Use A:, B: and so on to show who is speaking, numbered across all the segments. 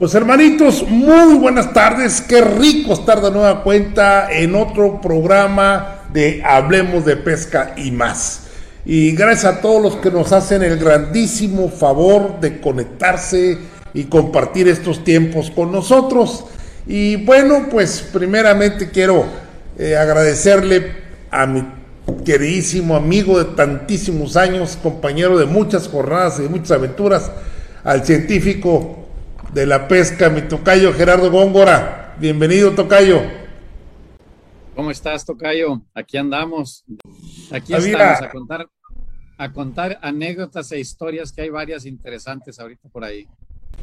A: Pues hermanitos, muy buenas tardes. Qué rico estar de nueva cuenta en otro programa de Hablemos de Pesca y más. Y gracias a todos los que nos hacen el grandísimo favor de conectarse y compartir estos tiempos con nosotros. Y bueno, pues primeramente quiero eh, agradecerle a mi queridísimo amigo de tantísimos años, compañero de muchas jornadas y de muchas aventuras, al científico de la pesca, mi tocayo Gerardo Góngora. Bienvenido, tocayo.
B: ¿Cómo estás, tocayo? Aquí andamos. Aquí estamos a contar, a contar anécdotas e historias que hay varias interesantes ahorita por ahí.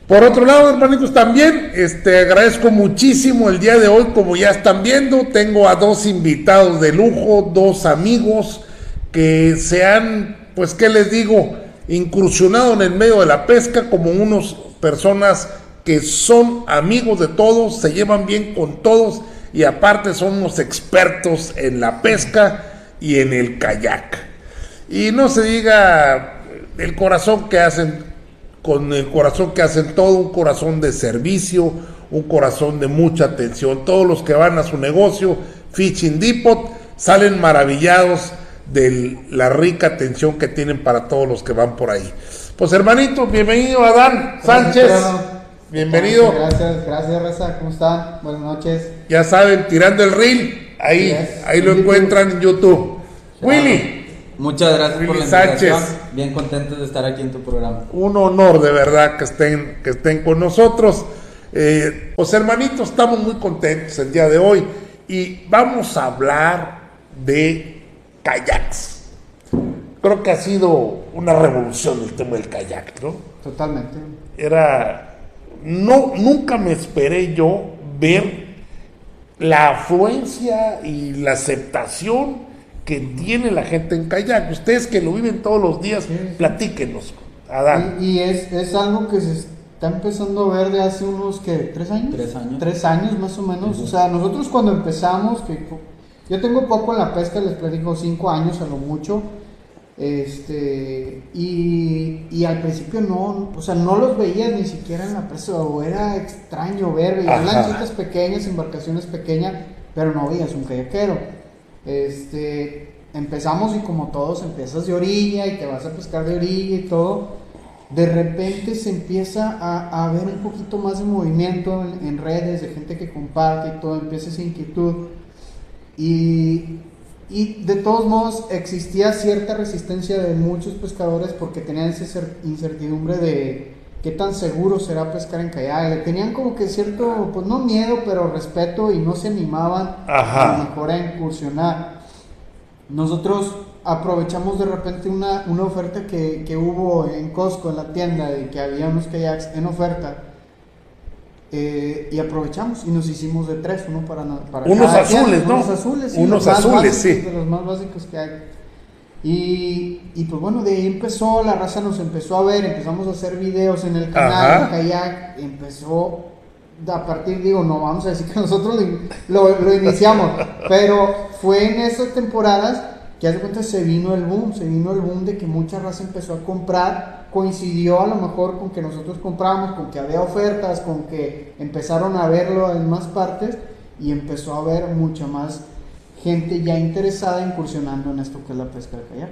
A: Por otro lado, hermanitos, también este, agradezco muchísimo el día de hoy, como ya están viendo, tengo a dos invitados de lujo, dos amigos que se han, pues, ¿qué les digo? Incursionado en el medio de la pesca como unos personas que son amigos de todos, se llevan bien con todos y aparte son unos expertos en la pesca y en el kayak. Y no se diga el corazón que hacen, con el corazón que hacen todo, un corazón de servicio, un corazón de mucha atención. Todos los que van a su negocio, Fishing Depot, salen maravillados de la rica atención que tienen para todos los que van por ahí. Pues hermanito, bienvenido Adán Sánchez. Bienvenido.
C: Gracias, gracias Reza, ¿cómo están? Buenas noches.
A: Ya saben, tirando el reel, ahí, ahí lo encuentran en YouTube. Willy.
D: Muchas gracias por la invitación. Bien contentos de estar aquí en tu programa.
A: Un honor de verdad que estén, que estén con nosotros. Eh, pues hermanitos, estamos muy contentos el día de hoy y vamos a hablar de kayaks creo que ha sido una revolución el tema del kayak, ¿no?
C: Totalmente.
A: Era, no, nunca me esperé yo ver la afluencia y la aceptación que tiene la gente en kayak. Ustedes que lo viven todos los días, platíquenos,
C: Adán. Y, es, es, algo que se está empezando a ver de hace unos, que ¿Tres años?
D: Tres años.
C: Tres años más o menos. O sea, nosotros cuando empezamos, que yo tengo poco en la pesca, les platico cinco años a lo mucho este, y, y, al principio no, o sea, no los veías ni siquiera en la presa, o era extraño ver, veías lanchitas pequeñas, embarcaciones pequeñas, pero no veías un kayakero. Este, empezamos y como todos empiezas de orilla y te vas a pescar de orilla y todo, de repente se empieza a, a ver un poquito más de movimiento en, en, redes, de gente que comparte y todo, empieza esa inquietud. Y y de todos modos existía cierta resistencia de muchos pescadores porque tenían esa incertidumbre de qué tan seguro será pescar en kayak. Tenían como que cierto, pues no miedo, pero respeto y no se animaban a lo mejor a incursionar. Nosotros aprovechamos de repente una, una oferta que, que, hubo en Costco, en la tienda, de que había unos kayaks en oferta eh, y aprovechamos y nos hicimos de tres, uno para, para
A: unos azules, ¿no?
C: Unos azules, sí,
A: unos azules, sí.
C: De los más básicos que hay. Y, y, pues bueno, de ahí empezó, la raza nos empezó a ver, empezamos a hacer videos en el canal, de kayak, empezó, a partir, digo, no vamos a decir que nosotros lo, lo iniciamos, pero fue en esas temporadas que hace cuenta se vino el boom, se vino el boom de que mucha raza empezó a comprar coincidió a lo mejor con que nosotros compramos, con que había ofertas, con que empezaron a verlo en más partes y empezó a haber mucha más gente ya interesada incursionando en esto que es la pesca de kayak.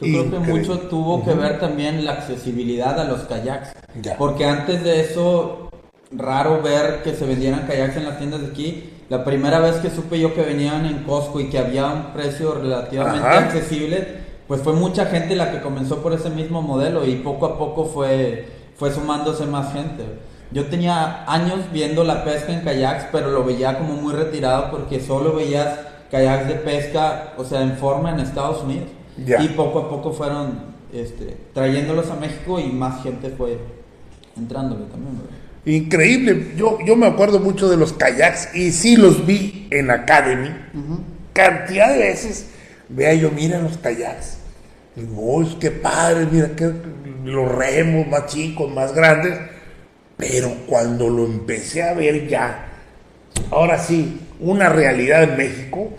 D: Yo creo que mucho tuvo que ver también la accesibilidad a los kayaks. Porque antes de eso, raro ver que se vendieran kayaks en las tiendas de aquí. La primera vez que supe yo que venían en Costco y que había un precio relativamente accesible, pues fue mucha gente la que comenzó por ese mismo modelo y poco a poco fue, fue sumándose más gente. Yo tenía años viendo la pesca en kayaks, pero lo veía como muy retirado porque solo veías kayaks de pesca, o sea, en forma en Estados Unidos. Y poco a poco fueron este, trayéndolos a México y más gente fue entrándole también.
A: Increíble, yo, yo me acuerdo mucho de los kayaks y sí los vi en Academy, cantidad de veces. Vea yo, mira los kayaks Digo, es que padre, mira que los remos más chicos, más grandes. Pero cuando lo empecé a ver ya, ahora sí, una realidad en México,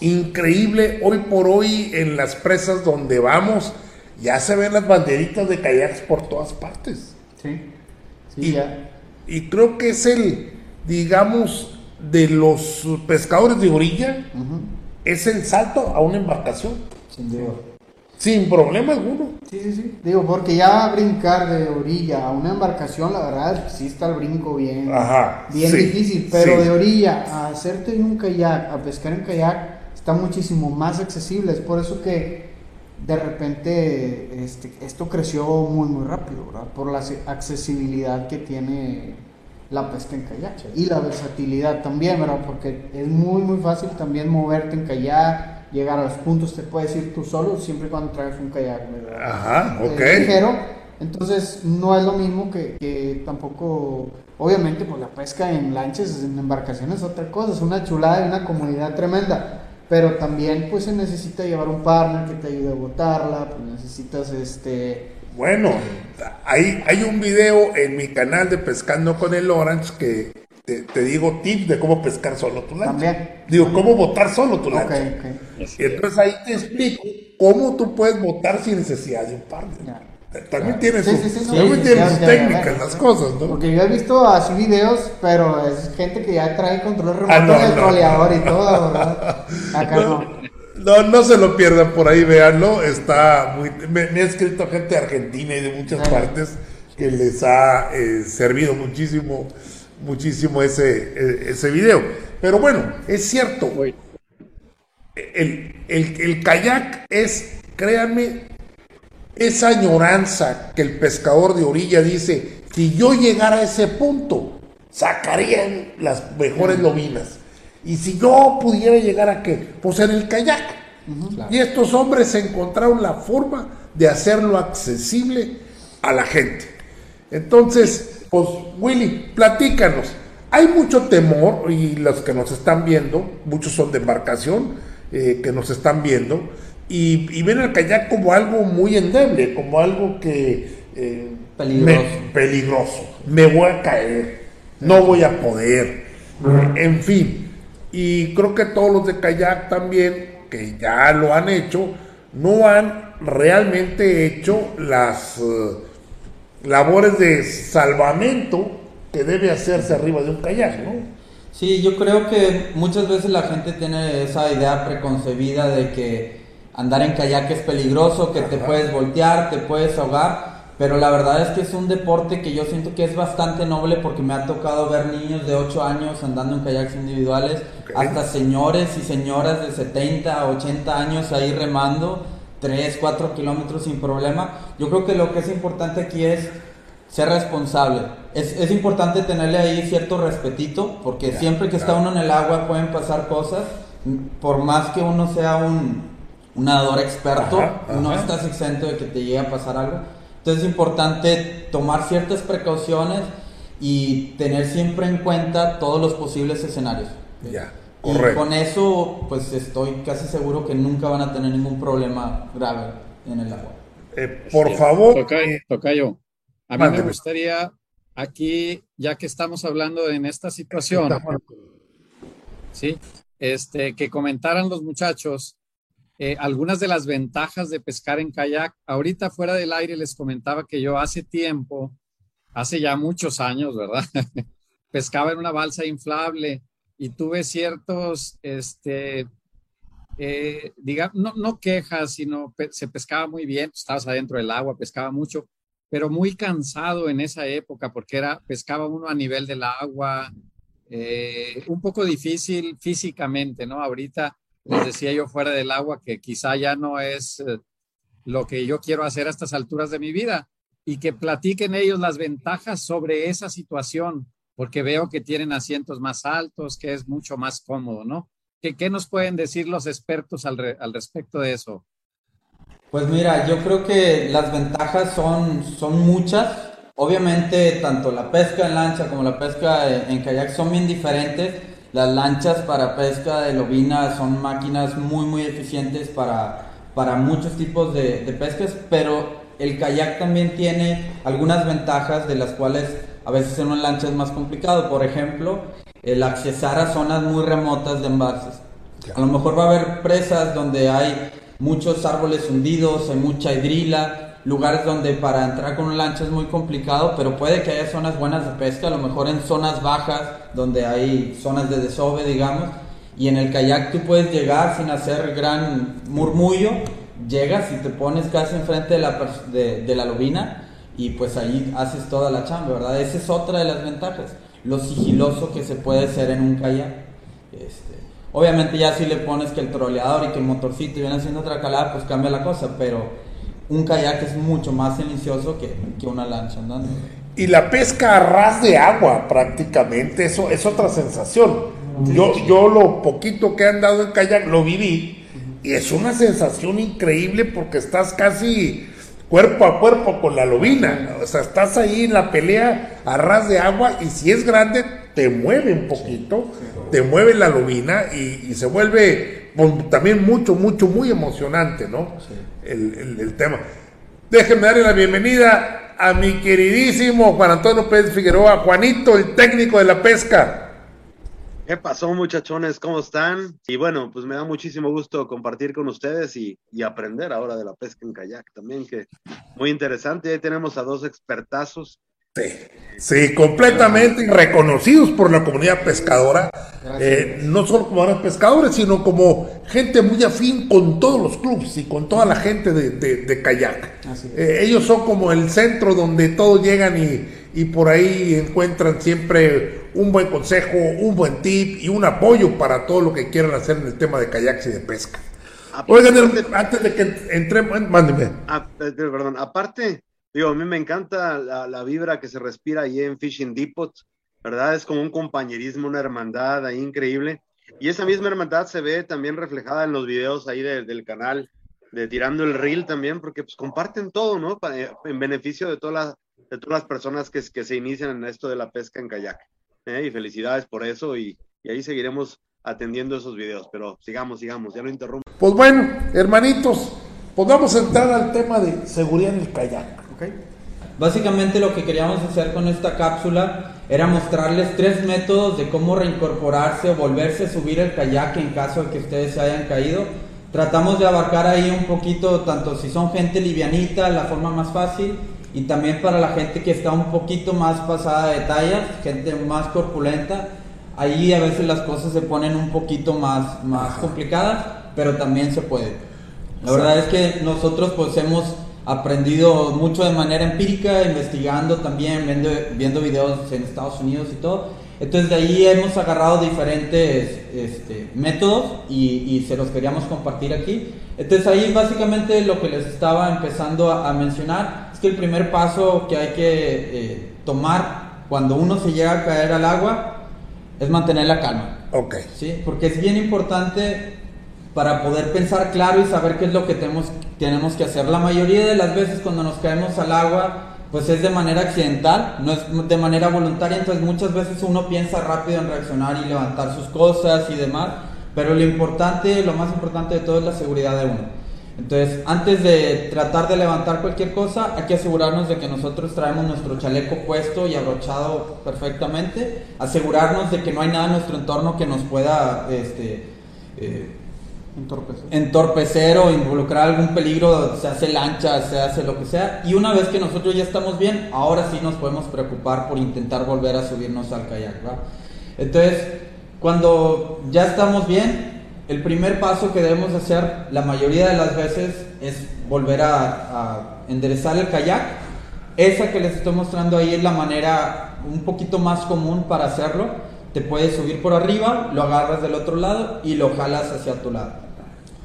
A: increíble, hoy por hoy en las presas donde vamos, ya se ven las banderitas de kayaks por todas partes.
C: Sí, sí, ya.
A: y creo que es el, digamos, de los pescadores de orilla, es el salto a una embarcación.
C: Sin duda.
A: Sin problema alguno.
C: Sí, sí, sí. Digo, porque ya brincar de orilla a una embarcación, la verdad, sí está el brinco bien, bien difícil. Pero de orilla a hacerte en un kayak, a pescar en kayak, está muchísimo más accesible. Es por eso que de repente este, esto creció muy, muy rápido, ¿verdad? Por la accesibilidad que tiene la pesca en kayak y la versatilidad también, ¿verdad? Porque es muy, muy fácil también moverte en kayak llegar a los puntos te puedes ir tú solo, siempre y cuando traigas un kayak
A: Ajá, ok.
C: ligero. Entonces no es lo mismo que, que, tampoco, obviamente pues la pesca en lanchas, en embarcaciones es otra cosa, es una chulada y una comunidad tremenda, pero también pues se necesita llevar un partner que te ayude a botarla, pues necesitas este...
A: Bueno, hay, hay un video en mi canal de Pescando con el Orange que te, digo tips de cómo pescar solo tu lancha. También. Digo, cómo botar solo tu lancha. Y entonces ahí te explico cómo tú puedes botar sin necesidad de un partner. También tienes sus, técnicas, las cosas, ¿no?
C: Porque yo he visto así videos, pero es gente que ya trae control remoto ah, del troleador y todo, ¿verdad? Acá no.
A: No, no se lo pierdan por ahí, véanlo. Está muy. Me, ha escrito gente de Argentina y de muchas partes que les ha eh, servido muchísimo muchísimo ese, e, ese video. Pero bueno, es cierto, el, el, kayak es, créanme, esa añoranza que el pescador de orilla dice, si yo llegara a ese punto, sacarían las mejores lobinas. Y si yo pudiera llegar a qué? Pues en el kayak. Y estos hombres encontraron la forma de hacerlo accesible a la gente. Entonces, pues Willy, platícanos. Hay mucho temor y los que nos están viendo, muchos son de embarcación, eh, que nos están viendo, y, ven el kayak como algo muy endeble, como algo que...
D: Eh, peligroso.
A: Me, peligroso. Me voy a caer, no voy a poder, en fin. Y creo que todos los de kayak también, que ya lo han hecho, no han realmente hecho las... Eh, labores de salvamento que debe hacerse arriba de un kayak, ¿no?
D: Sí, yo creo que muchas veces la gente tiene esa idea preconcebida de que andar en kayak es peligroso, que te puedes voltear, te puedes ahogar, pero la verdad es que es un deporte que yo siento que es bastante noble porque me ha tocado ver niños de 8 años andando en kayaks individuales, hasta señores y señoras de 70, 80 años ahí remando 3, 4 kilómetros sin problema. Yo creo que lo que es importante aquí es ser responsable. Es, es importante tenerle ahí cierto respetito, porque siempre que está uno en el agua pueden pasar cosas. Por más que uno sea un, nadador experto, no estás exento de que te llegue a pasar algo. Entonces es importante tomar ciertas precauciones y tener siempre en cuenta todos los posibles escenarios.
A: Ya.
D: Y con eso, pues estoy casi seguro que nunca van a tener ningún problema grave en el agua.
A: Eh, por favor.
B: Toca, yo. A mí me gustaría aquí, ya que estamos hablando en esta situación, sí, este, que comentaran los muchachos eh, algunas de las ventajas de pescar en kayak. Ahorita fuera del aire les comentaba que yo hace tiempo, hace ya muchos años, ¿verdad? Pescaba en una balsa inflable y tuve ciertos, este, eh, digamos, no, no, quejas, sino se pescaba muy bien, estabas adentro del agua, pescaba mucho, pero muy cansado en esa época porque era, pescaba uno a nivel del agua, eh, un poco difícil físicamente, ¿no? Ahorita les decía yo fuera del agua que quizá ya no es eh, lo que yo quiero hacer a estas alturas de mi vida y que platiquen ellos las ventajas sobre esa situación, porque veo que tienen asientos más altos, que es mucho más cómodo, ¿no? ¿Qué, nos pueden decir los expertos al, al, respecto de eso?
D: Pues mira, yo creo que las ventajas son, son muchas. Obviamente, tanto la pesca en lancha como la pesca en kayak son bien diferentes. Las lanchas para pesca de lobina son máquinas muy, muy eficientes para, para muchos tipos de, de pescas, pero el kayak también tiene algunas ventajas de las cuales a veces en una lancha es más complicado. Por ejemplo, el accesar a zonas muy remotas de embalses. A lo mejor va a haber presas donde hay muchos árboles hundidos, hay mucha hidrila lugares donde para entrar con una lancha es muy complicado, pero puede que haya zonas buenas de pesca, a lo mejor en zonas bajas, donde hay zonas de desove, digamos, y en el kayak tú puedes llegar sin hacer gran murmullo, llegas y te pones casi enfrente de la, de, de la lobina y pues ahí haces toda la chamba, ¿verdad? Esa es otra de las ventajas, lo sigiloso que se puede hacer en un kayak. Este, obviamente ya si le pones que el troleador y que el motorcito viene haciendo otra calada, pues cambia la cosa, pero un kayak es mucho más silencioso que, que una lancha andando.
A: Y la pesca a ras de agua prácticamente, eso es otra sensación. Yo, yo lo poquito que he andado en kayak lo viví y es una sensación increíble porque estás casi cuerpo a cuerpo con la lobina. O sea, estás ahí en la pelea a ras de agua y si es grande te mueve un poquito, te mueve la lobina y, se vuelve también mucho, mucho, muy emocionante, ¿no? El, el, tema. Déjenme darle la bienvenida a mi queridísimo Juan Antonio Pérez Figueroa, Juanito, el técnico de la pesca.
E: ¿Qué pasó, muchachones? ¿Cómo están? Y bueno, pues me da muchísimo gusto compartir con ustedes y, aprender ahora de la pesca en kayak también, que muy interesante. Ahí tenemos a dos expertazos.
A: Sí, sí, completamente reconocidos por la comunidad pescadora, eh, no solo como pescadores, sino como gente muy afín con todos los clubes y con toda la gente de, kayak. Eh, ellos son como el centro donde todos llegan y, y por ahí encuentran siempre un buen consejo, un buen tip y un apoyo para todo lo que quieran hacer en el tema de kayaks y de pesca. Oigan, antes de que entremos, mándeme.
E: Ah, eh, perdón, aparte, digo, a mí me encanta la, vibra que se respira ahí en Fishing Depot, ¿verdad? Es como un compañerismo, una hermandad ahí increíble. Y esa misma hermandad se ve también reflejada en los videos ahí del canal de Tirando el Reel también, porque pues comparten todo, ¿no? en beneficio de todas las de todas las personas que, que se inician en esto de la pesca en kayak. ¿Eh? Y felicidades por eso y, y, ahí seguiremos atendiendo esos videos. Pero sigamos, sigamos, ya no interrumpo.
A: Pues bueno, hermanitos, pues vamos a entrar al tema de seguridad en el kayak. ¿okay?
D: Básicamente lo que queríamos hacer con esta cápsula era mostrarles tres métodos de cómo reincorporarse o volverse a subir el kayak en caso de que ustedes se hayan caído. Tratamos de abarcar ahí un poquito, tanto si son gente livianita, la forma más fácil, y también para la gente que está un poquito más pasada de talla, gente más corpulenta, ahí a veces las cosas se ponen un poquito más, más complicadas, pero también se puede. La verdad es que nosotros pues hemos aprendido mucho de manera empírica, investigando también, viendo, viendo videos en Estados Unidos y todo. Entonces de ahí hemos agarrado diferentes este, métodos y, se los queríamos compartir aquí. Entonces ahí básicamente lo que les estaba empezando a mencionar que el primer paso que hay que eh, tomar cuando uno se llega a caer al agua es mantener la calma.
A: Ok.
D: ¿sí? Porque es bien importante para poder pensar claro y saber qué es lo que tenemos, tenemos que hacer. La mayoría de las veces cuando nos caemos al agua, pues es de manera accidental, no es de manera voluntaria, entonces muchas veces uno piensa rápido en reaccionar y levantar sus cosas y demás, pero lo importante, lo más importante de todo es la seguridad de uno. Entonces, antes de tratar de levantar cualquier cosa, hay que asegurarnos de que nosotros traemos nuestro chaleco puesto y abrochado perfectamente, asegurarnos de que no hay nada en nuestro entorno que nos pueda este, eh, entorpecer. o involucrar algún peligro, se hace lancha, se hace lo que sea. Y una vez que nosotros ya estamos bien, ahora sí nos podemos preocupar por intentar volver a subirnos al kayak. Entonces, cuando ya estamos bien, el primer paso que debemos hacer la mayoría de las veces es volver a, enderezar el kayak. Esa que les estoy mostrando ahí es la manera un poquito más común para hacerlo. Te puedes subir por arriba, lo agarras del otro lado y lo jalas hacia tu lado.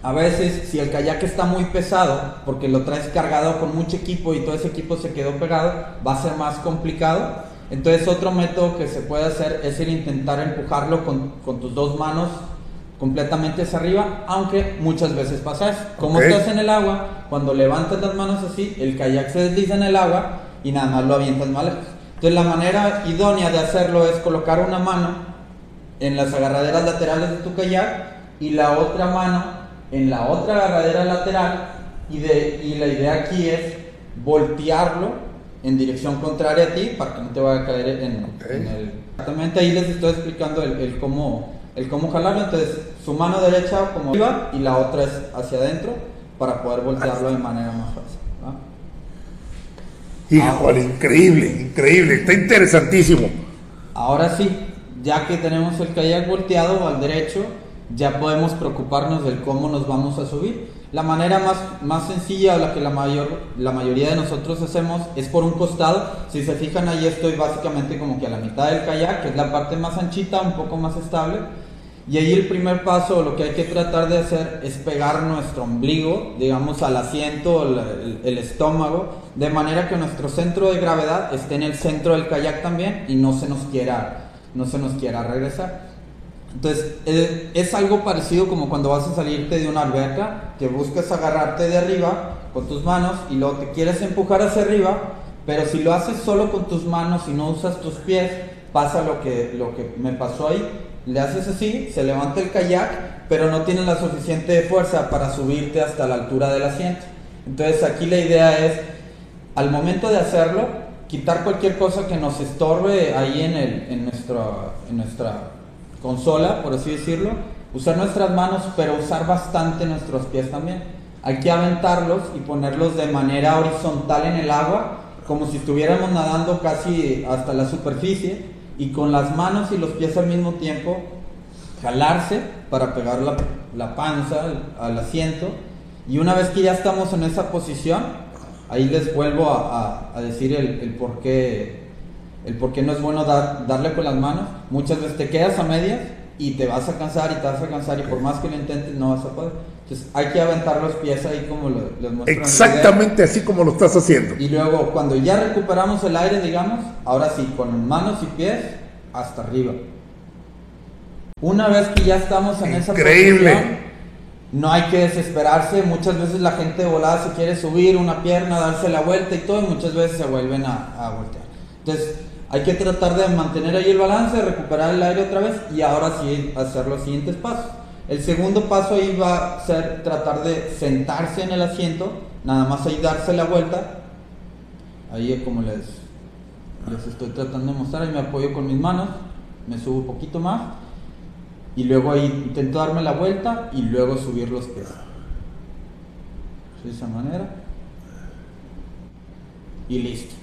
D: A veces, si el kayak está muy pesado, porque lo traes cargado con mucho equipo y todo ese equipo se quedó pegado, va a ser más complicado. Entonces, otro método que se puede hacer es el intentar empujarlo con, con tus dos manos completamente hacia arriba, aunque muchas veces pasa eso. Como estás en el agua, cuando levantas las manos así, el kayak se desliza en el agua y nada más lo avientas lejos. Entonces la manera idónea de hacerlo es colocar una mano en las agarraderas laterales de tu kayak y la otra mano en la otra agarradera lateral y, de, y la idea aquí es voltearlo en dirección contraria a ti para que no te vaya a caer en, el... Exactamente ahí les estoy explicando el, el cómo el cómo jalarlo, entonces su mano derecha como arriba y la otra es hacia adentro para poder voltearlo de manera más fácil.
A: Híjole, increíble, increíble, está interesantísimo.
D: Ahora sí, ya que tenemos el kayak volteado al derecho, ya podemos preocuparnos del cómo nos vamos a subir. La manera más, más sencilla o la que la, mayor, la mayoría de nosotros hacemos es por un costado. Si se fijan ahí estoy básicamente como que a la mitad del kayak, que es la parte más anchita, un poco más estable. Y ahí el primer paso, lo que hay que tratar de hacer es pegar nuestro ombligo, digamos, al asiento, el, el, estómago, de manera que nuestro centro de gravedad esté en el centro del kayak también y no se nos quiera, no se nos quiera regresar. Entonces, eh, es algo parecido como cuando vas a salirte de una alberca, que buscas agarrarte de arriba con tus manos y luego te quieres empujar hacia arriba, pero si lo haces solo con tus manos y no usas tus pies, pasa lo que, lo que me pasó ahí. Le haces así, se levanta el kayak, pero no tienes la suficiente fuerza para subirte hasta la altura del asiento. Entonces aquí la idea es, al momento de hacerlo, quitar cualquier cosa que nos estorbe ahí en, el, en, nuestro, en nuestra consola, por así decirlo, usar nuestras manos, pero usar bastante nuestros pies también. Hay que aventarlos y ponerlos de manera horizontal en el agua, como si estuviéramos nadando casi hasta la superficie, y con las manos y los pies al mismo tiempo jalarse para pegar la, panza al, asiento. Y una vez que ya estamos en esa posición, ahí les vuelvo a, decir el, el por qué el por qué no es bueno dar, darle con las manos. Muchas veces te quedas a medias y te vas a cansar y te vas a cansar y por más que lo intentes no vas a poder. Entonces hay que aventar los pies ahí como lo,
A: les Exactamente así como lo estás haciendo.
D: Y luego cuando ya recuperamos el aire, digamos, ahora sí, con manos y pies hasta arriba. Una vez que ya estamos en esa posición, no hay que desesperarse. Muchas veces la gente de volada se quiere subir una pierna, darse la vuelta y todo, y muchas veces se vuelven a, a voltear. Entonces, hay que tratar de mantener ahí el balance, recuperar el aire otra vez y ahora sí hacer los siguientes pasos. El segundo paso ahí va a ser tratar de sentarse en el asiento, nada más ahí darse la vuelta. Ahí como les, les estoy tratando de mostrar, ahí me apoyo con mis manos, me subo un poquito más y luego ahí intento darme la vuelta y luego subir los pies. De esa manera. Y listo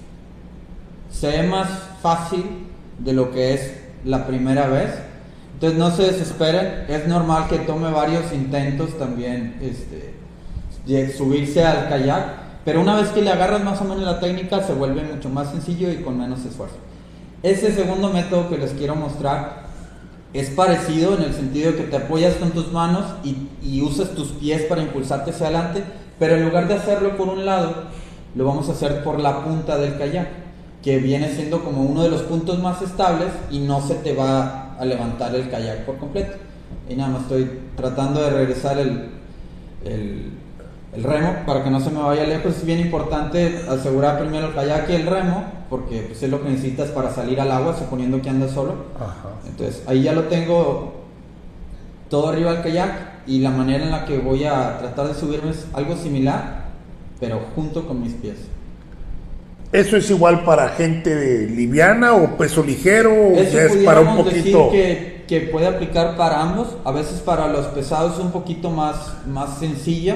D: se ve más fácil de lo que es la primera vez. Entonces no se desesperen, es normal que tome varios intentos también este, de subirse al kayak, pero una vez que le agarras más o menos la técnica se vuelve mucho más sencillo y con menos esfuerzo. Ese segundo método que les quiero mostrar es parecido en el sentido de que te apoyas con tus manos y, y usas tus pies para impulsarte hacia adelante, pero en lugar de hacerlo por un lado, lo vamos a hacer por la punta del kayak que viene siendo como uno de los puntos más estables y no se te va a levantar el kayak por completo. Y nada más estoy tratando de regresar el, el, remo para que no se me vaya lejos. Es bien importante asegurar primero el kayak y el remo, porque pues, es lo que necesitas para salir al agua, suponiendo que andas solo. Entonces ahí ya lo tengo todo arriba del kayak y la manera en la que voy a tratar de subirme es algo similar, pero junto con mis pies.
A: ¿Eso es igual para gente liviana o peso ligero?
D: O es para un poquito. Decir que, puede aplicar para ambos. A veces para los pesados es un poquito más, más sencilla.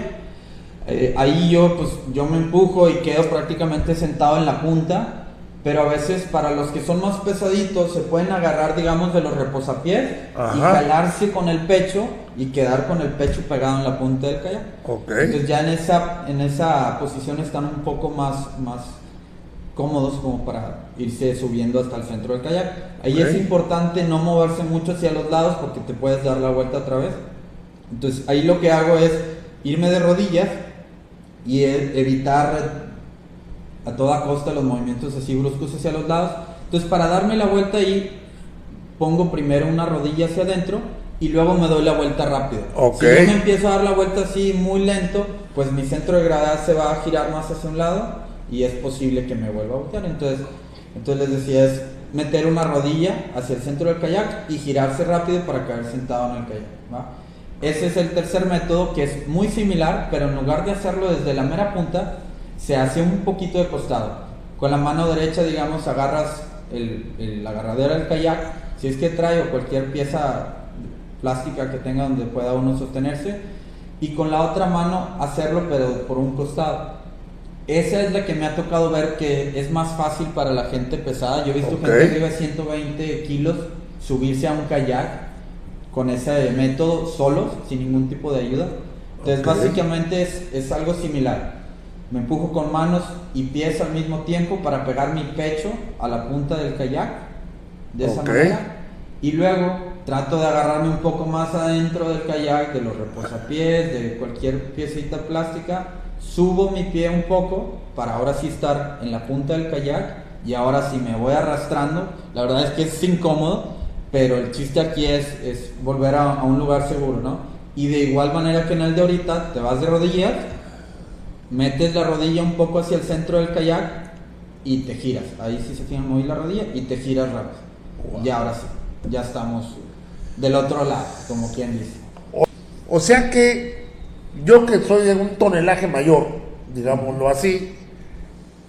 D: Eh, ahí yo, pues, yo me empujo y quedo prácticamente sentado en la punta. Pero a veces para los que son más pesaditos se pueden agarrar, digamos, de los reposapiés y jalarse con el pecho y quedar con el pecho pegado en la punta del kayak. Entonces ya en esa, en esa posición están un poco más, más cómodos como para irse subiendo hasta el centro del kayak. Ahí es importante no moverse mucho hacia los lados porque te puedes dar la vuelta otra vez. Entonces ahí lo que hago es irme de rodillas y e, evitar a toda costa los movimientos así bruscos hacia los lados. Entonces para darme la vuelta ahí pongo primero una rodilla hacia adentro y luego me doy la vuelta rápido. Si yo me empiezo a dar la vuelta así muy lento, pues mi centro de gravedad se va a girar más hacia un lado y es posible que me vuelva a voltear. Entonces, entonces les decía, es meter una rodilla hacia el centro del kayak y girarse rápido para caer sentado en el kayak. Ese es el tercer método que es muy similar, pero en lugar de hacerlo desde la mera punta, se hace un poquito de costado. Con la mano derecha, digamos, agarras el, la agarradera del kayak, si es que trae o cualquier pieza plástica que tenga donde pueda uno sostenerse, y con la otra mano hacerlo, pero por un costado. Esa es la que me ha tocado ver que es más fácil para la gente pesada. Yo he visto gente que lleva 120 kilos subirse a un kayak con ese método solos, sin ningún tipo de ayuda. Entonces básicamente es, es, algo similar. Me empujo con manos y pies al mismo tiempo para pegar mi pecho a la punta del kayak, de esa manera. Y luego trato de agarrarme un poco más adentro del kayak, de los reposapiés, de cualquier piecita plástica. Subo mi pie un poco para ahora sí estar en la punta del kayak y ahora sí me voy arrastrando. La verdad es que es incómodo, pero el chiste aquí es, es volver a, un lugar seguro, ¿no? Y de igual manera que en el de ahorita, te vas de rodillas, metes la rodilla un poco hacia el centro del kayak y te giras. Ahí sí se fijan, mover la rodilla y te giras rápido. Y ahora sí, ya estamos del otro lado, como quien dice.
A: O, sea que yo que soy de un tonelaje mayor, digámoslo así,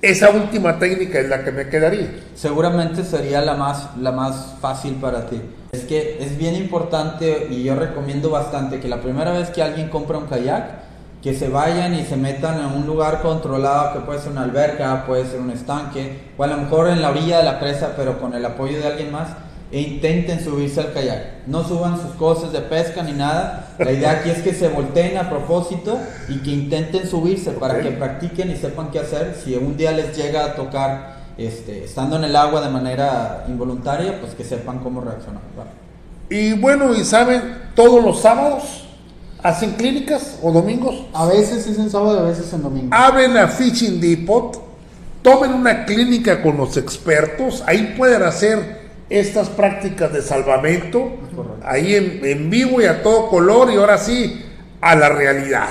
A: esa última técnica es la que me quedaría.
D: Seguramente sería la más, la más fácil para ti. Es que es bien importante y yo recomiendo bastante que la primera vez que alguien compra un kayak, que se vayan y se metan en un lugar controlado, que puede ser una alberca, puede ser un estanque, o a lo mejor en la orilla de la presa, pero con el apoyo de alguien más, e intenten subirse al kayak. No suban sus cosas de pesca ni nada. La idea aquí es que se volteen a propósito y que intenten subirse para que practiquen y sepan qué hacer. Si un día les llega a tocar este, estando en el agua de manera involuntaria, pues que sepan cómo reaccionar.
A: Y bueno, y saben, todos los sábados hacen clínicas o domingos.
C: A veces es en sábado, a veces en domingo.
A: Abren a Fishing Depot, tomen una clínica con los expertos, ahí pueden hacer estas prácticas de salvamento ahí en, vivo y a todo color y ahora sí a la realidad.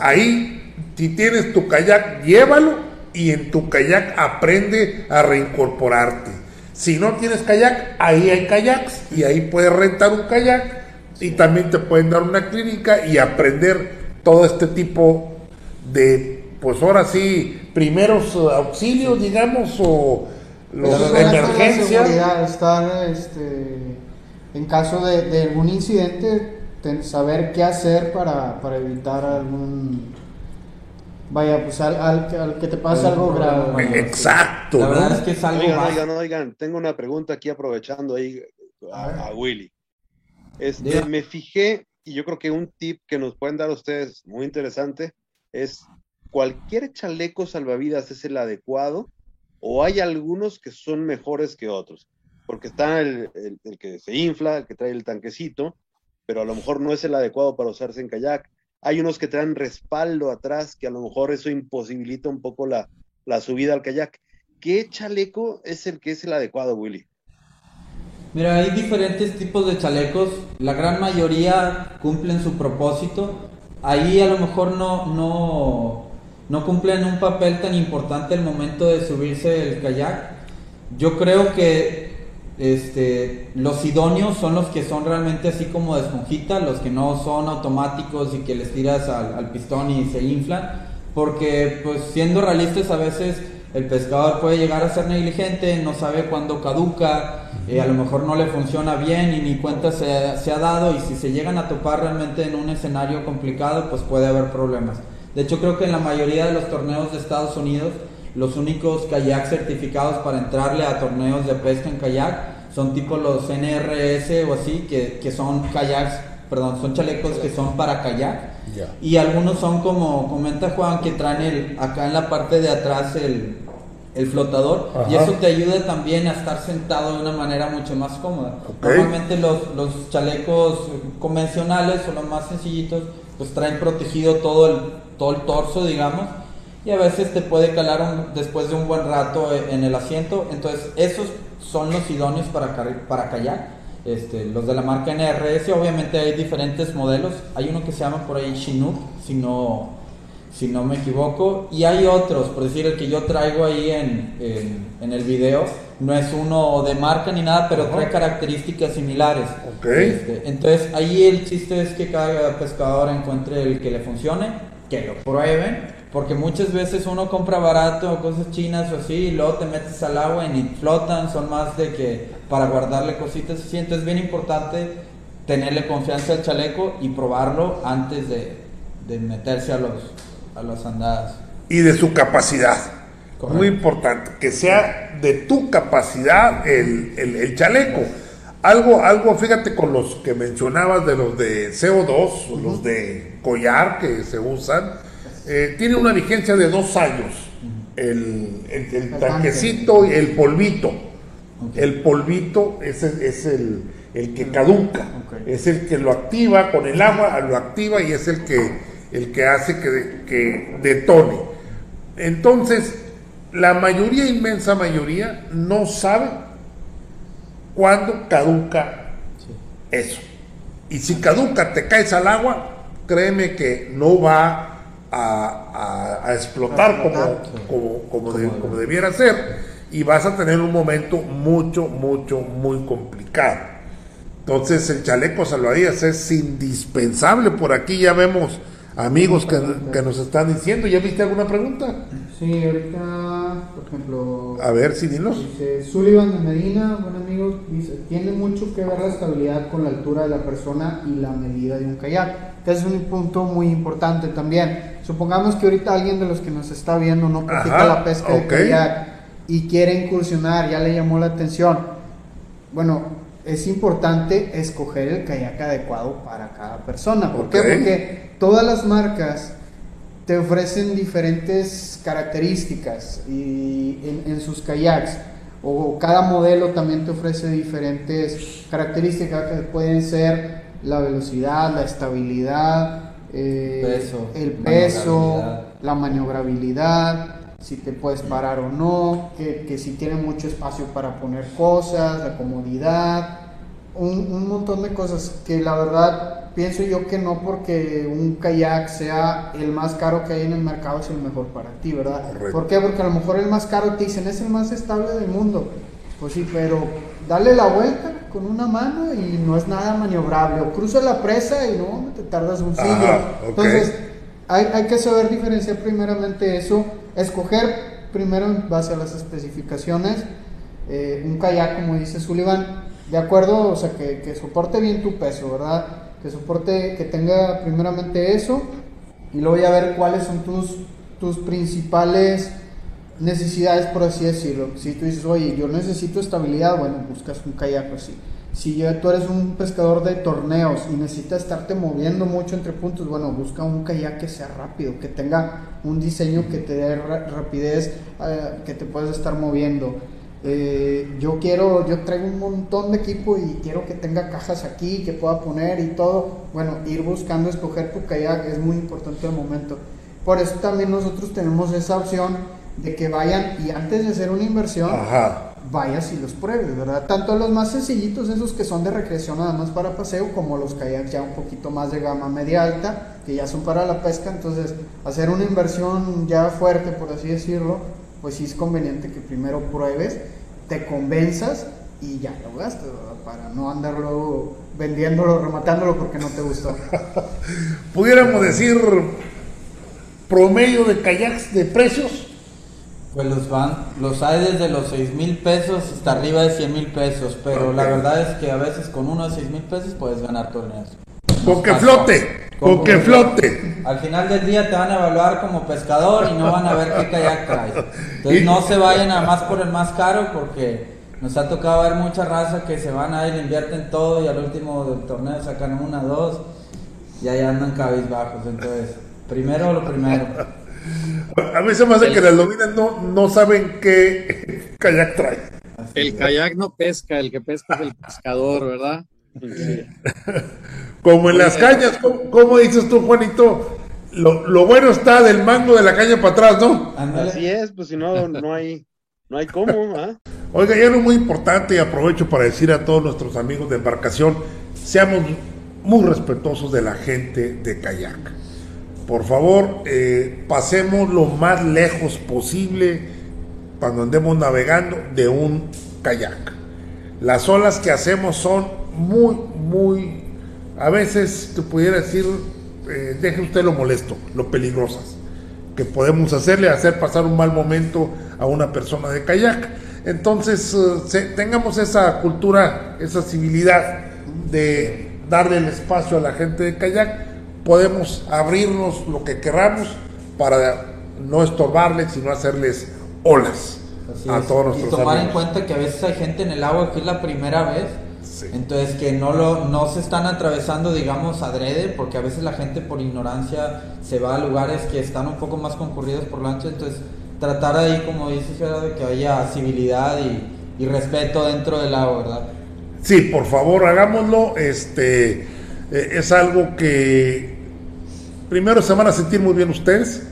A: Ahí, si tienes tu kayak, llévalo y en tu kayak aprende a reincorporarte. Si no tienes kayak, ahí hay kayaks y ahí puedes rentar un kayak y también te pueden dar una clínica y aprender todo este tipo de, pues ahora sí, primeros auxilios, digamos, o
C: los de emergencia. estar este, en caso de, algún incidente, saber qué hacer para, para evitar algún vaya, pues al, que te pase algo grave.
A: Exacto.
E: La verdad es que es algo oigan, oigan, oigan, tengo una pregunta aquí aprovechando ahí a, Willy. Este, me fijé, y yo creo que un tip que nos pueden dar ustedes muy interesante es cualquier chaleco salvavidas es el adecuado o hay algunos que son mejores que otros, porque está el, que se infla, el que trae el tanquecito, pero a lo mejor no es el adecuado para usarse en kayak. Hay unos que traen respaldo atrás, que a lo mejor eso imposibilita un poco la, la subida al kayak. ¿Qué chaleco es el que es el adecuado, Willy?
D: Mira, hay diferentes tipos de chalecos. La gran mayoría cumplen su propósito. Ahí a lo mejor no, no, no cumplen un papel tan importante el momento de subirse el kayak. Yo creo que este, los idóneos son los que son realmente así como de esponjita, los que no son automáticos y que les tiras al, pistón y se inflan, porque pues siendo realistas a veces el pescador puede llegar a ser negligente, no sabe cuándo caduca, eh, a lo mejor no le funciona bien y ni cuenta se ha dado y si se llegan a topar realmente en un escenario complicado pues puede haber problemas. De hecho, creo que en la mayoría de los torneos de Estados Unidos, los únicos kayak certificados para entrarle a torneos de pesca en kayak son tipo los NRS o así, que, son kayaks, perdón, son chalecos que son para kayak. Y algunos son como comenta Juan, que traen el, acá en la parte de atrás el, flotador y eso te ayuda también a estar sentado de una manera mucho más cómoda. Normalmente los, los chalecos convencionales o los más sencillitos pues traen protegido todo el, todo el torso, digamos, y a veces te puede calar después de un buen rato e, en el asiento. Entonces, esos son los idóneos para, para kayak. Este, los de la marca NRS, obviamente hay diferentes modelos. Hay uno que se llama por ahí Chinook, si no, si no me equivoco. Y hay otros, por decir, el que yo traigo ahí en, en, el video, no es uno de marca ni nada, pero trae características similares. Este, entonces, ahí el chiste es que cada pescador encuentre el que le funcione que lo prueben, porque muchas veces uno compra barato cosas chinas o así, y luego te metes al agua y ni flotan, son más de que para guardarle cositas así. Entonces es bien importante tenerle confianza al chaleco y probarlo antes de, de meterse a, los, a las andadas.
A: y de su capacidad. Muy importante, que sea de tu capacidad el, chaleco. Algo, algo, fíjate con los que mencionabas de los de CO2, los de collar que se usan, eh, tiene una vigencia de dos años. El, el, tanquecito y el polvito. El polvito es, es el, que caduca, es el que lo activa con el agua, lo activa y es el que, el que hace que, que detone. Entonces, la mayoría, inmensa mayoría, no sabe cuándo caduca eso. Y si caduca, te caes al agua, créeme que no va a, explotar como, como, como, debiera ser y vas a tener un momento mucho, mucho, muy complicado. Entonces el chaleco salvavidas es indispensable. Por aquí ya vemos amigos que, que, nos están diciendo. ¿Ya viste alguna pregunta?
C: Sí, ahorita, por ejemplo.
A: A ver, si dinos.
C: Dice Sullivan de Medina, buen amigo, dice: Tiene mucho que ver la estabilidad con la altura de la persona y la medida de un kayak. Que es un punto muy importante también. Supongamos que ahorita alguien de los que nos está viendo no practica la pesca de kayak y quiere incursionar, ya le llamó la atención. Bueno, es importante escoger el kayak adecuado para cada persona. ¿Por qué? Porque todas las marcas te ofrecen diferentes características y en, sus kayaks o cada modelo también te ofrece diferentes características que pueden ser la velocidad, la estabilidad, eh, el peso, la maniobrabilidad, si te puedes parar o no, que, si tiene mucho espacio para poner cosas, la comodidad, un, un montón de cosas que la verdad pienso yo que no porque un kayak sea el más caro que hay en el mercado es el mejor para ti, ¿verdad? ¿Por qué? Porque a lo mejor el más caro te dicen es el más estable del mundo. Pues sí, pero dale la vuelta con una mano y no es nada maniobrable. O cruza la presa y no, te tardas un siglo. Entonces, hay, hay que saber diferenciar primeramente eso, escoger primero en base a las especificaciones. Eh, un kayak, como dice Sullivan, de acuerdo, o sea, que, que soporte bien tu peso, ¿verdad? Que soporte, que tenga primeramente eso y luego ya ver cuáles son tus, tus principales necesidades, por así decirlo. Si tú dices, oye, yo necesito estabilidad, bueno, buscas un kayak así. Si ya tú eres un pescador de torneos y necesitas estarte moviendo mucho entre puntos, bueno, busca un kayak que sea rápido, que tenga un diseño que te dé rapidez, eh, que te puedas estar moviendo. Eh, yo quiero, yo traigo un montón de equipo y quiero que tenga cajas aquí, que pueda poner y todo. Bueno, ir buscando escoger tu kayak es muy importante al momento. Por eso también nosotros tenemos esa opción de que vayan y antes de hacer una inversión, vayas y los pruebes, ¿verdad? Tanto los más sencillitos, esos que son de recreación nada más para paseo, como los kayaks ya un poquito más de gama media alta, que ya son para la pesca. Entonces, hacer una inversión ya fuerte, por así decirlo, pues sí es conveniente que primero pruebes, te convenzas y ya lo gastas, para no andarlo vendiéndolo, rematándolo porque no te gustó.
A: Pudiéramos decir promedio de kayaks de precios.
D: Pues los van, los hay desde los 6 mil pesos hasta arriba de 100 mil pesos, pero la verdad es que a veces con uno de 6 mil pesos puedes ganar torneos.
A: Con que flote, con que flote.
D: Al final del día te van a evaluar como pescador y no van a ver qué kayak traes. Entonces no se vayan a más por el más caro porque nos ha tocado ver mucha raza que se van a ir, invierten todo y al último del torneo sacan una, dos y ahí andan cabizbajos. Entonces, primero lo primero.
A: A mí se me hace que las lominas no, no saben qué kayak trae.
B: El kayak no pesca, el que pesca es el pescador, ¿verdad?
A: Como en las cañas, ¿cómo, dices tú, Juanito? Lo, bueno está del mango de la caña para atrás, ¿no?
E: Así es, pues si no, no hay, no hay cómo, ¿ah?
A: Oiga, y algo muy importante y aprovecho para decir a todos nuestros amigos de embarcación, seamos muy respetuosos de la gente de kayak. Por favor, eh, pasemos lo más lejos posible cuando andemos navegando de un kayak. Las olas que hacemos son muy, muy, a veces te pudiera decir, eh, deje usted lo molesto, lo peligrosas que podemos hacerle, hacer pasar un mal momento a una persona de kayak. Entonces, eh, tengamos esa cultura, esa civilidad de darle el espacio a la gente de kayak, podemos abrirnos lo que queramos para no estorbarles, sino hacerles olas a todos nuestros
D: Y tomar en cuenta que a veces hay gente en el agua que es la primera vez, entonces que no, lo, no se están atravesando, digamos, adrede, porque a veces la gente por ignorancia se va a lugares que están un poco más concurridos por lancha, entonces tratar ahí, como dices, de que haya civilidad y, y respeto dentro del agua, ¿verdad?
A: Sí, por favor, hagámoslo. Este eh, es algo que primero se van a sentir muy bien ustedes,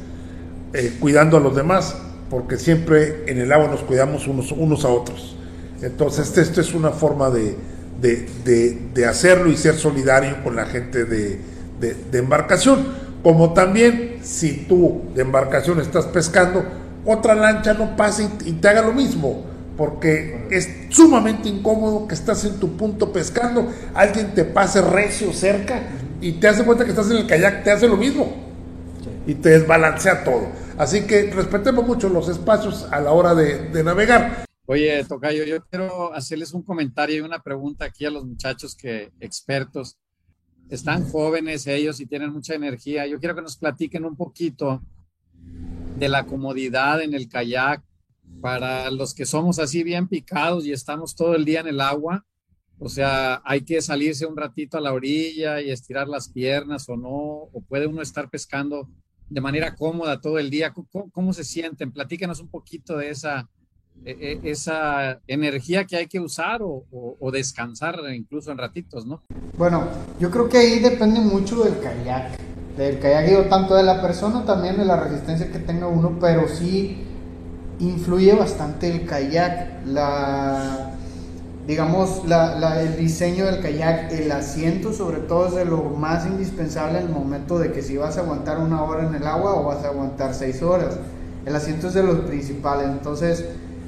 A: eh, cuidando a los demás, porque siempre en el agua nos cuidamos unos, unos a otros. Entonces, esto es una forma de, de, hacerlo y ser solidario con la gente de, embarcación. Como también, si tú de embarcación estás pescando, otra lancha no pase y, te haga lo mismo, porque es sumamente incómodo que estás en tu punto pescando, alguien te pase recio cerca y te hace cuenta que estás en el kayak, te hace lo mismo y te desbalancea todo. Así que respetemos mucho los espacios a la hora de navegar.
B: Oye, Tocayo, yo quiero hacerles un comentario y una pregunta aquí a los muchachos que expertos. Están jóvenes ellos y tienen mucha energía. Yo quiero que nos platiquen un poquito de la comodidad en el kayak para los que somos así bien picados y estamos todo el día en el agua. O sea, hay que salirse un ratito a la orilla y estirar las piernas o no, o puede uno estar pescando de manera cómoda todo el día. ¿Cómo, cómo se sienten? Platícanos un poquito de esa, e, e, esa energía que hay que usar o, descansar incluso en ratitos, ¿no?
C: Bueno, yo creo que ahí depende mucho del kayak, del kayak tanto de la persona también de la resistencia que tenga uno, pero sí influye bastante el kayak, la digamos el diseño del kayak, el asiento sobre todo es de lo más indispensable en el momento de que si vas a aguantar una hora en el agua o vas a aguantar seis horas. El asiento es de los principales, entonces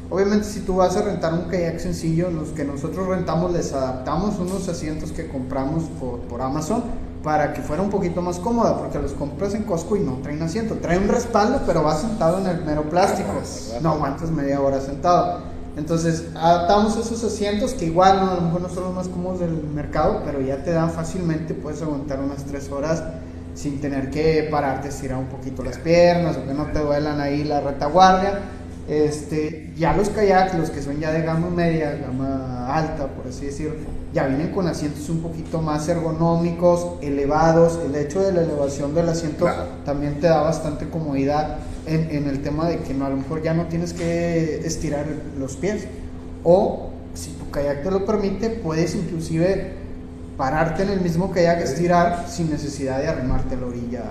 C: Obviamente si tú vas a rentar un kayak sencillo, los que nosotros rentamos les adaptamos unos asientos que compramos por, Amazon para que fuera un poquito más cómoda, porque los compras en Costco y no traen asiento. Trae un respaldo, pero vas sentado en el mero plástico. No aguantas media hora sentado. Entonces adaptamos esos asientos que igual no, a lo mejor no son los más cómodos del mercado, pero ya te dan fácilmente, puedes aguantar unas tres horas sin tener que pararte, estirar un poquito las piernas o que no te duelan ahí la retaguardia este, ya los kayaks, los que son ya de gama media, gama alta, por así decirlo, ya vienen con asientos un poquito más ergonómicos, elevados. El hecho de la elevación del asiento también te da bastante comodidad en, el tema de que no, a lo mejor ya no tienes que estirar los pies. O si tu kayak te lo permite, puedes inclusive pararte en el mismo kayak, estirar sin necesidad de arrimarte a la orilla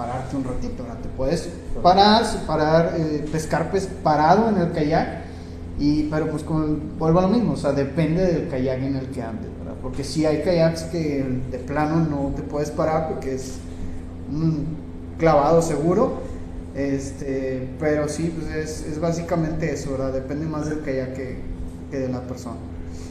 C: pararte un ratito, ¿verdad? Te puedes parar, parar eh, pescar pues, parado en el kayak, y, pero pues con, vuelvo a lo mismo, o sea, depende del kayak en el que andes. Porque si hay kayaks que de plano no te puedes parar porque es un clavado seguro, este, pero sí, pues es, es básicamente eso, ¿verdad? Depende más del kayak que, que de la persona.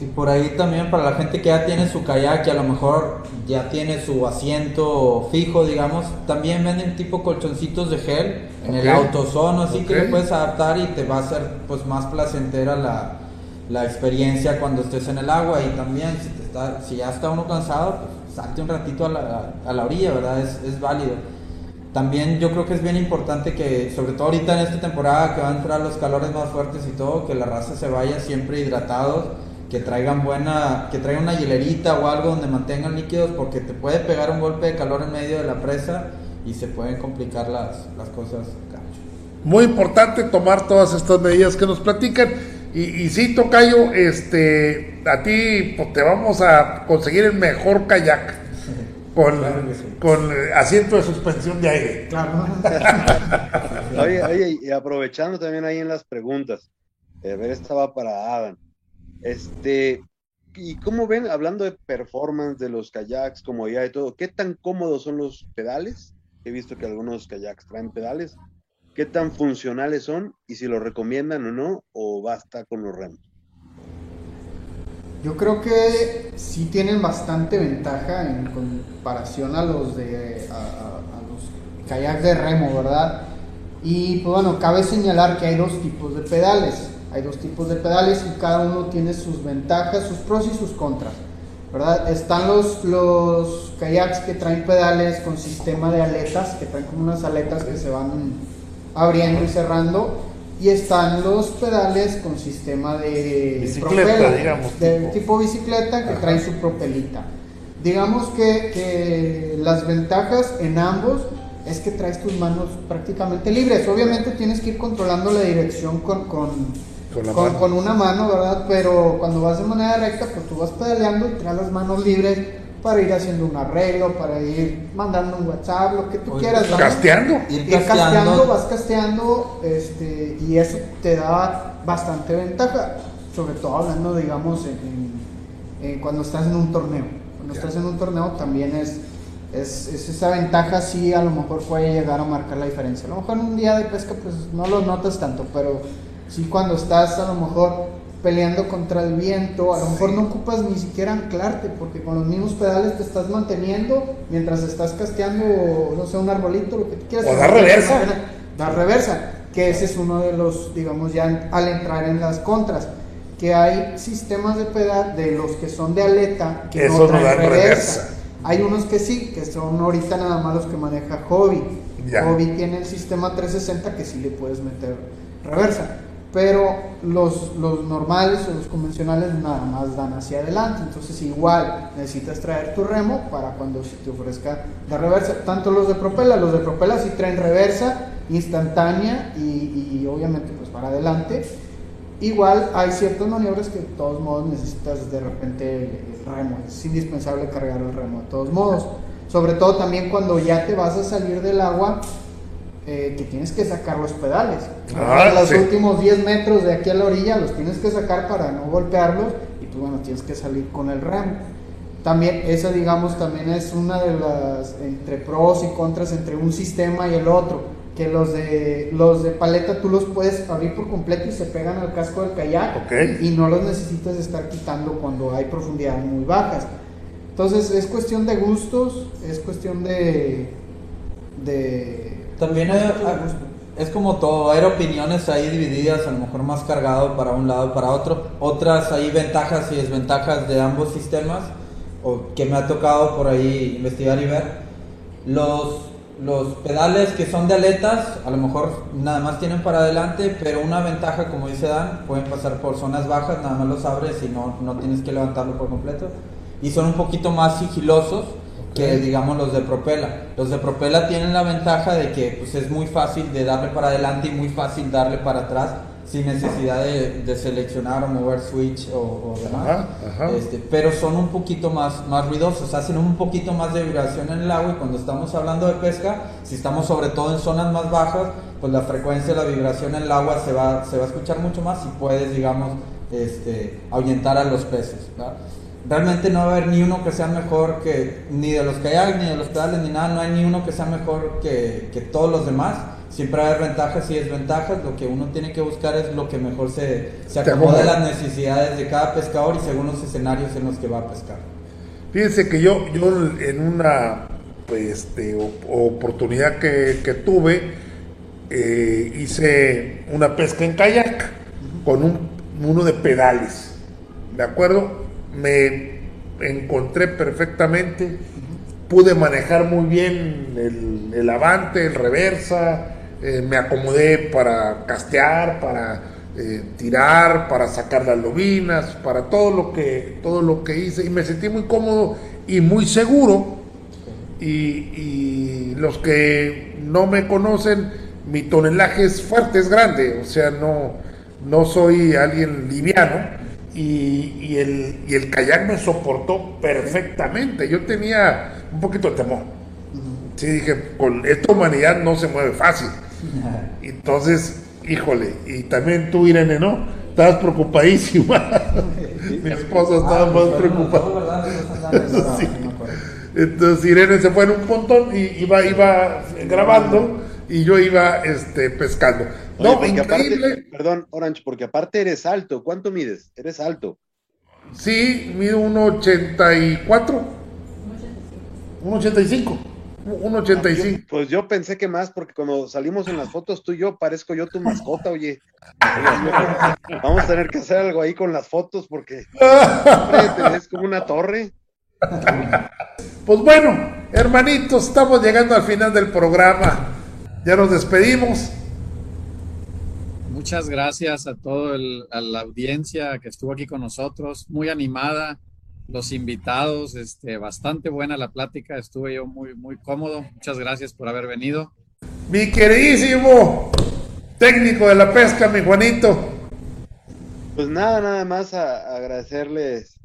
D: Y por ahí también para la gente que ya tiene su kayak y a lo mejor ya tiene su asiento fijo, digamos, también venden tipo colchoncitos de gel en el autosono, así que le puedes adaptar y te va a hacer pues más placentera la, la experiencia cuando estés en el agua y también si, te está, si ya está uno cansado, pues salte un ratito a la, a la orilla, ¿verdad? Es, es válido. También yo creo que es bien importante que, sobre todo ahorita en esta temporada que van a entrar los calores más fuertes y todo, que la raza se vaya siempre hidratados que traigan buena, que traigan una hielerita o algo donde mantengan líquidos porque te puede pegar un golpe de calor en medio de la presa y se pueden complicar las, las cosas.
A: Muy importante tomar todas estas medidas que nos platican. Y, y sí, Tocayo, este, a ti pues, te vamos a conseguir el mejor kayak con, con asiento de suspensión de aire.
E: Claro. oye, oye, y aprovechando también ahí en las preguntas, eh, a ver, esta va para Adam. Este, y cómo ven, hablando de performance de los kayaks, como ya y todo, ¿qué tan cómodos son los pedales? He visto que algunos kayaks traen pedales. ¿Qué tan funcionales son? Y si los recomiendan o no, o basta con los remos.
C: Yo creo que sí tienen bastante ventaja en comparación a los de a, los kayaks de remo, ¿verdad? Y pues bueno, cabe señalar que hay dos tipos de pedales hay dos tipos de pedales y cada uno tiene sus ventajas, sus pros y sus contras. ¿verdad? Están los, los kayaks que traen pedales con sistema de aletas, que traen como unas aletas que se van abriendo y cerrando. Y están los pedales con sistema de
A: bicicleta, digamos.
C: De tipo, bicicleta que trae su propelita. Digamos que, que las ventajas en ambos es que traes tus manos prácticamente libres. Obviamente tienes que ir controlando la dirección con, con, con, una mano, ¿verdad? Pero cuando vas de manera recta, pues tú vas pedaleando y traes las manos libres para ir haciendo un arreglo, para ir mandando un WhatsApp, lo que tú quieras.
A: Casteando.
C: Ir, casteando. vas casteando, este, y eso te da bastante ventaja, sobre todo hablando, digamos, en, cuando estás en un torneo. Cuando estás en un torneo también es es, esa ventaja sí a lo mejor puede llegar a marcar la diferencia. A lo mejor en un día de pesca pues no lo notas tanto, pero sí cuando estás a lo mejor peleando contra el viento, a lo mejor no ocupas ni siquiera anclarte, porque con los mismos pedales te estás manteniendo mientras estás casteando, no sé, un arbolito, lo que quieras.
A: O dar reversa.
C: Dar reversa, que ese es uno de los, digamos, ya al entrar en las contras, que hay sistemas de pedal de los que son de aleta que
A: no, traen reversa
C: hay unos que sí, que son ahorita nada más los que maneja Hobby. Hobby tiene el sistema 360 que sí le puedes meter reversa. Pero los, los normales o los convencionales nada más dan hacia adelante. Entonces igual necesitas traer tu remo para cuando se te ofrezca la reversa. Tanto los de propela, los de propela sí traen reversa instantánea y, y obviamente pues para adelante Igual hay ciertas maniobras que de todos modos necesitas de repente el remo, es indispensable cargar el remo de todos modos. Sobre todo también cuando ya te vas a salir del agua, eh, que tienes que sacar los pedales. Ah, los últimos 10 metros de aquí a la orilla los tienes que sacar para no golpearlos y tú bueno, tienes que salir con el remo. También esa digamos también es una de las entre pros y contras entre un sistema y el otro que los de los de paleta tú los puedes abrir por completo y se pegan al casco del kayak y no los necesitas estar quitando cuando hay profundidades muy bajas. Entonces es cuestión de gustos, es cuestión de de
D: también es como todo, hay opiniones ahí divididas, a lo mejor más cargado para un lado para otro. Otras hay ventajas y desventajas de ambos sistemas o que me ha tocado por ahí investigar y ver. Los los pedales que son de aletas, a lo mejor nada más tienen para adelante, pero una ventaja, como dice Dan, pueden pasar por zonas bajas, nada más los abres y no, no tienes que levantarlo por completo. Y son un poquito más sigilosos que, digamos, los de propela. Los de propela tienen la ventaja de que pues, es muy fácil de darle para adelante y muy fácil darle para atrás sin necesidad de, seleccionar o mover switch o, demás. Este, pero son un poquito más, más ruidosos, hacen un poquito más de vibración en el agua y cuando estamos hablando de pesca, si estamos sobre todo en zonas más bajas, pues la frecuencia de la vibración en el agua se va, se va a escuchar mucho más y puedes, digamos, este, ahuyentar a los peces. Realmente no va a haber ni uno que sea mejor que, ni de los kayaks, ni de los pedales, ni nada, no hay ni uno que sea mejor que, que todos los demás siempre va a haber ventajas y desventajas. Lo que uno tiene que buscar es lo que mejor se, se acomoda a las necesidades de cada pescador y según los escenarios en los que va a pescar.
A: Fíjense que yo, yo en una pues, este, oportunidad que, que tuve, eh, hice una pesca en kayak con un, uno de pedales. ¿De acuerdo? Me encontré perfectamente, pude manejar muy bien el, el avante, el reversa, eh, me acomodé para castear, para eh, tirar, para sacar las lobinas, para todo lo que todo lo que hice y me sentí muy cómodo y muy seguro. Y, los que no me conocen, mi tonelaje es fuerte, es grande, o sea, no, no soy alguien liviano. Y, el, y el kayak me soportó perfectamente. Yo tenía un poquito de temor. Sí, dije, con esta humanidad no se mueve fácil. Entonces, híjole, y también tú, Irene, ¿no? Estabas preocupadísima. Mi esposa estaba ah, más preocupada. Entonces Irene se fue en un pontón y iba, iba grabando y yo iba este, pescando.
E: no, increíble. perdón, Orange, porque aparte eres alto. ¿Cuánto mides? Eres alto.
A: Sí, mido 1,84. 1,85. 1.85.
E: Pues yo pensé que más, porque cuando salimos en las fotos tú y yo, parezco yo tu mascota, oye. Vamos a tener que hacer algo ahí con las fotos porque te como una torre.
A: Pues bueno, hermanitos, estamos llegando al final del programa. Ya nos despedimos.
B: muchas gracias a toda la audiencia que estuvo aquí con nosotros, muy animada, los invitados, este, bastante buena la plática, estuve yo muy, muy cómodo. Muchas gracias por haber venido.
A: Mi queridísimo técnico de la pesca, mi Juanito.
E: Pues nada, nada más agradecerles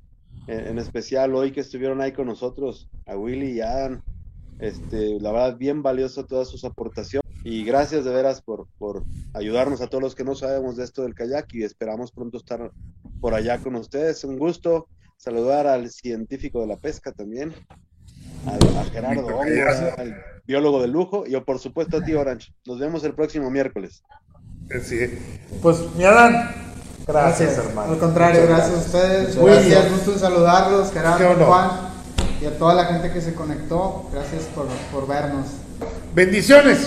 E: en especial hoy que estuvieron ahí con nosotros, a Willy y a Adam. Este, la verdad, bien valioso todas sus aportaciones. Y gracias de veras por, por ayudarnos a todos los que no sabemos de esto del kayak y esperamos pronto estar por allá con ustedes. Un gusto saludar al científico de la pesca también, a, Gerardo al biólogo de lujo y por supuesto a ti Orange. Nos vemos el próximo miércoles.
A: Sí. Pues mi Adán,
C: gracias, hermano. Al contrario, gracias, a ustedes. Gracias, gusto en saludarlos, Gerardo, Juan y a toda la gente que se conectó. Gracias por, por vernos.
A: Bendiciones.